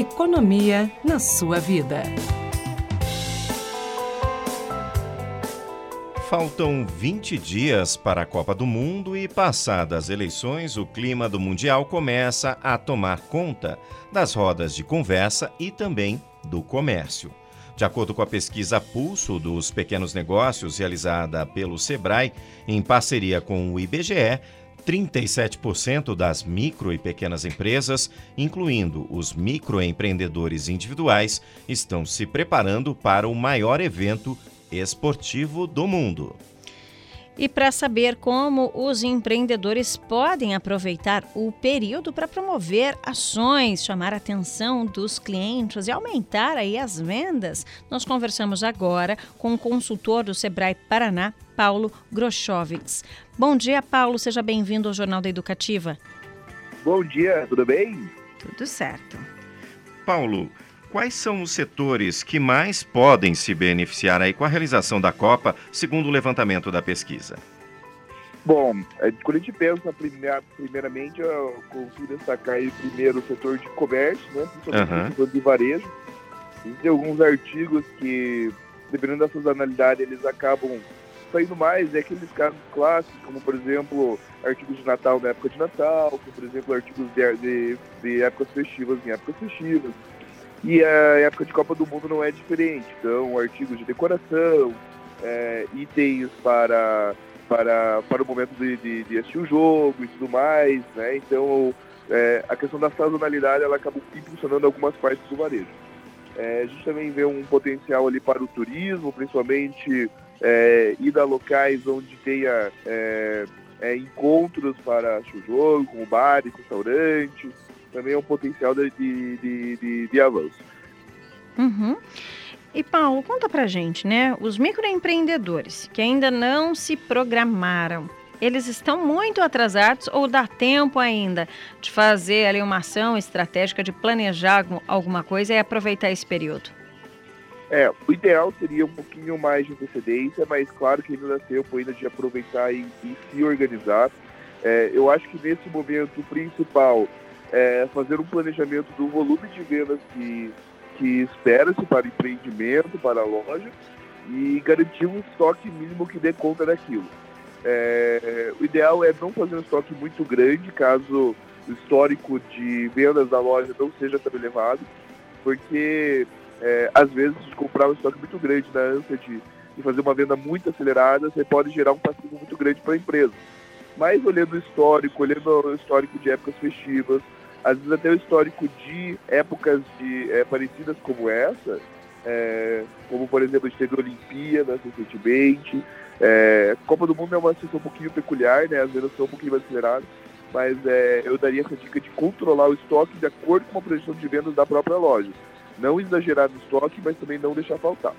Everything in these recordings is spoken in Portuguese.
Economia na sua vida. Faltam 20 dias para a Copa do Mundo e, passadas as eleições, o clima do Mundial começa a tomar conta das rodas de conversa e também do comércio. De acordo com a pesquisa Pulso dos Pequenos Negócios, realizada pelo Sebrae, em parceria com o IBGE, 37% das micro e pequenas empresas, incluindo os microempreendedores individuais, estão se preparando para o maior evento esportivo do mundo. E para saber como os empreendedores podem aproveitar o período para promover ações, chamar a atenção dos clientes e aumentar aí as vendas, nós conversamos agora com o consultor do Sebrae Paraná, Paulo Grochovics. Bom dia, Paulo, seja bem-vindo ao Jornal da Educativa. Bom dia, tudo bem? Tudo certo. Paulo, Quais são os setores que mais podem se beneficiar aí com a realização da Copa, segundo o levantamento da pesquisa? Bom, quando a gente pensa primeiramente, eu consigo destacar aí primeiro o setor de comércio, né? Principalmente uhum. o setor de varejo. Tem alguns artigos que, dependendo da sazonalidade, eles acabam saindo mais. É aqueles casos clássicos, como por exemplo, artigos de Natal na época de Natal, como por exemplo, artigos de, de, de épocas festivas em épocas festivas. E a época de Copa do Mundo não é diferente. Então, artigos de decoração, é, itens para, para, para o momento de, de, de, assistir o jogo e tudo mais. Né? Então, é, a questão da sazonalidade ela acaba impulsionando algumas partes do varejo. É, a gente também vê um potencial ali para o turismo, principalmente é, ir a locais onde tenha é, é, encontros para o jogo, como bares, restaurantes também é um potencial de, de, de, de avanço. Uhum. E Paulo, conta pra gente, né? Os microempreendedores que ainda não se programaram, eles estão muito atrasados ou dá tempo ainda de fazer ali uma ação estratégica, de planejar alguma coisa e aproveitar esse período? É, o ideal seria um pouquinho mais de antecedência, mas claro que ainda dá tempo ainda de aproveitar e, e se organizar. É, eu acho que nesse momento principal é, fazer um planejamento do volume de vendas que, que espera-se para empreendimento, para a loja, e garantir um estoque mínimo que dê conta daquilo. É, o ideal é não fazer um estoque muito grande, caso o histórico de vendas da loja não seja tão elevado, porque é, às vezes comprar um estoque muito grande na ânsia de, de fazer uma venda muito acelerada, você pode gerar um passivo muito grande para a empresa. Mas olhando o histórico, olhando o histórico de épocas festivas, às vezes até o histórico de épocas de, é, parecidas como essa, é, como por exemplo a gente teve Olimpíadas recentemente. É, Copa do Mundo é uma situação um pouquinho peculiar, né? As vendas são um pouquinho mais aceleradas, mas é, eu daria essa dica de controlar o estoque de acordo com a projeção de vendas da própria loja. Não exagerar no estoque, mas também não deixar faltar.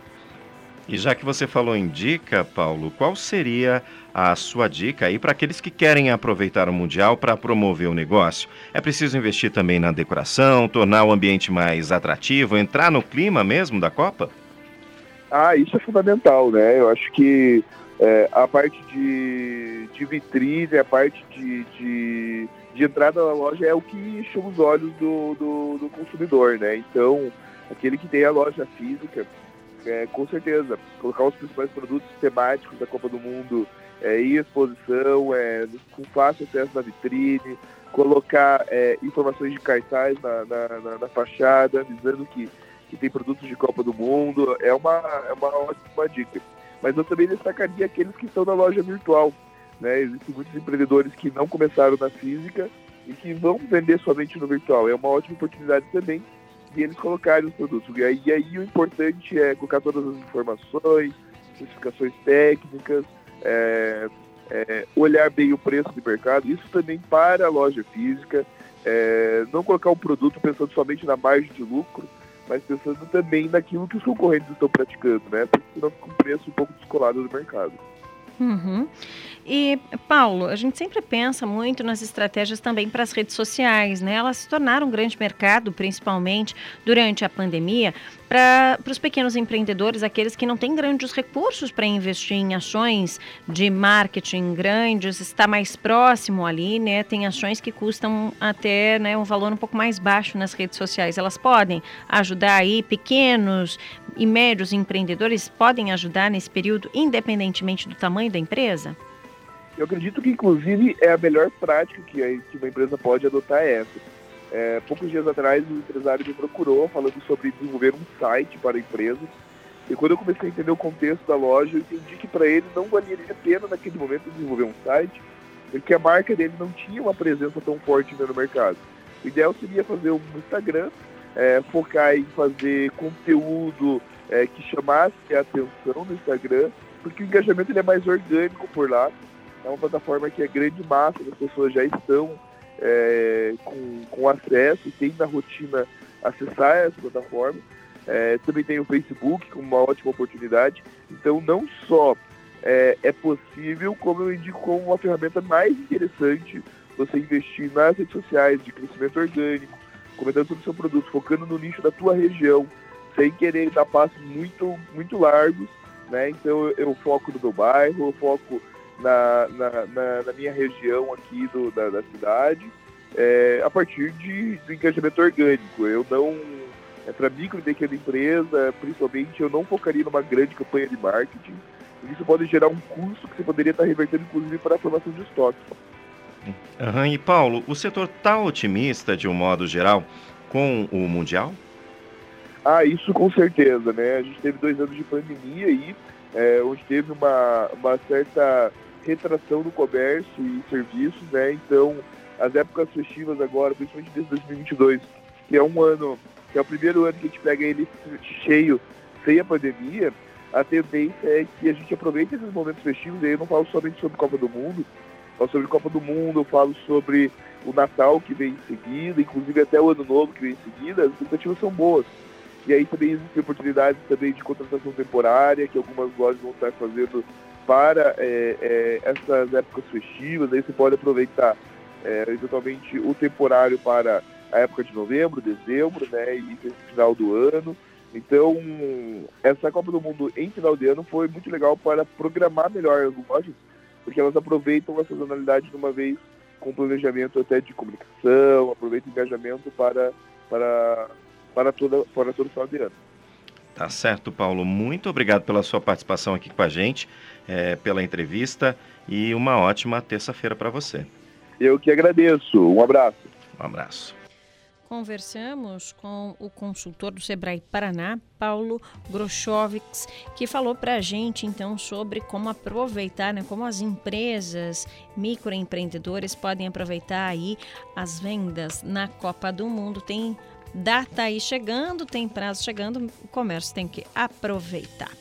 E já que você falou em dica, Paulo, qual seria a sua dica aí para aqueles que querem aproveitar o Mundial para promover o negócio? É preciso investir também na decoração, tornar o ambiente mais atrativo, entrar no clima mesmo da Copa? Ah, isso é fundamental, né? Eu acho que é, a parte de, de vitrine, a parte de, de, de, entrada na loja é o que chama os olhos do, do, do consumidor, né? Então, aquele que tem a loja física, é, com certeza, colocar os principais produtos temáticos da Copa do Mundo é, em exposição, é, com fácil acesso na vitrine, colocar é, informações de cartaz na, na, na, na, fachada, dizendo que, que tem produtos de Copa do Mundo, é uma, é uma ótima dica. Mas eu também destacaria aqueles que estão na loja virtual. Né? Existem muitos empreendedores que não começaram na física e que vão vender somente no virtual. É uma ótima oportunidade também e eles colocarem os produtos. E aí, e aí o importante é colocar todas as informações, especificações técnicas, é, é, olhar bem o preço de mercado, isso também para a loja física, é, não colocar o um produto pensando somente na margem de lucro, mas pensando também naquilo que os concorrentes estão praticando, né? Porque senão fica um preço um pouco descolado do mercado. Uhum. E, Paulo, a gente sempre pensa muito nas estratégias também para as redes sociais, né? Elas se tornaram um grande mercado, principalmente durante a pandemia, para os pequenos empreendedores, aqueles que não têm grandes recursos para investir em ações de marketing grandes, está mais próximo ali, né? Tem ações que custam até né, um valor um pouco mais baixo nas redes sociais. Elas podem ajudar aí pequenos e médios empreendedores podem ajudar nesse período, independentemente do tamanho da empresa? Eu acredito que, inclusive, é a melhor prática que, uma empresa pode adotar é essa. É, poucos dias atrás, um empresário me procurou falando sobre desenvolver um site para a empresa. E quando eu comecei a entender o contexto da loja, eu entendi que para ele não valeria a pena, naquele momento, desenvolver um site, porque a marca dele não tinha uma presença tão forte no mercado. O ideal seria fazer um Instagram, é, focar em fazer conteúdo é, que chamasse a atenção no Instagram, porque o engajamento ele é mais orgânico por lá. É uma plataforma que a grande massa das pessoas já estão é, com, com acesso e tem na rotina acessar essa plataforma. É, também tem o Facebook como uma ótima oportunidade. Então, não só é, é, possível, como eu indico como uma ferramenta mais interessante você investir nas redes sociais de crescimento orgânico, comentando sobre o seu produto, focando no nicho da tua região, sem querer dar passos muito, muito largos. Né? Então, eu, foco no meu bairro, eu foco na, na, na, na minha região aqui do, da, da cidade, é, a partir de, do engajamento orgânico. Eu não, é, para micro e pequena empresa, principalmente, eu não focaria numa grande campanha de marketing. Isso pode gerar um custo que você poderia estar revertendo, inclusive, para a formação de estoque. Uhum. E Paulo, o setor está otimista, de um modo geral, com o Mundial? Ah, isso com certeza, né? A gente teve dois anos de pandemia aí, é, onde teve uma, uma certa retração no comércio e serviços, né? Então, as épocas festivas agora, principalmente desde 2022, que é um ano, que é o primeiro ano que a gente pega ele cheio, sem a pandemia, a tendência é que a gente aproveite esses momentos festivos, e aí eu não falo somente sobre Copa do Mundo, falo sobre Copa do Mundo, eu falo sobre o Natal que vem em seguida, inclusive até o Ano Novo que vem em seguida, as expectativas são boas. E aí também existem oportunidades também de contratação temporária, que algumas lojas vão estar fazendo para é, é, essas épocas festivas, aí você pode aproveitar é, eventualmente o temporário para a época de novembro, dezembro, né, e final do ano. Então, essa Copa do Mundo em final de ano foi muito legal para programar melhor as lojas, porque elas aproveitam a sazonalidade de uma vez com planejamento até de comunicação, aproveitam engajamento para, para, para, toda, para todo o final de ano. Tá certo, Paulo. Muito obrigado pela sua participação aqui com a gente, é, pela entrevista e uma ótima terça-feira para você. Eu que agradeço. Um abraço. Um abraço. Conversamos com o consultor do Sebrae Paraná, Paulo Grochovics, que falou para a gente então sobre como aproveitar, né, como as empresas, microempreendedores podem aproveitar aí as vendas na Copa do Mundo. Tem data aí chegando, tem prazo chegando, o comércio tem que aproveitar.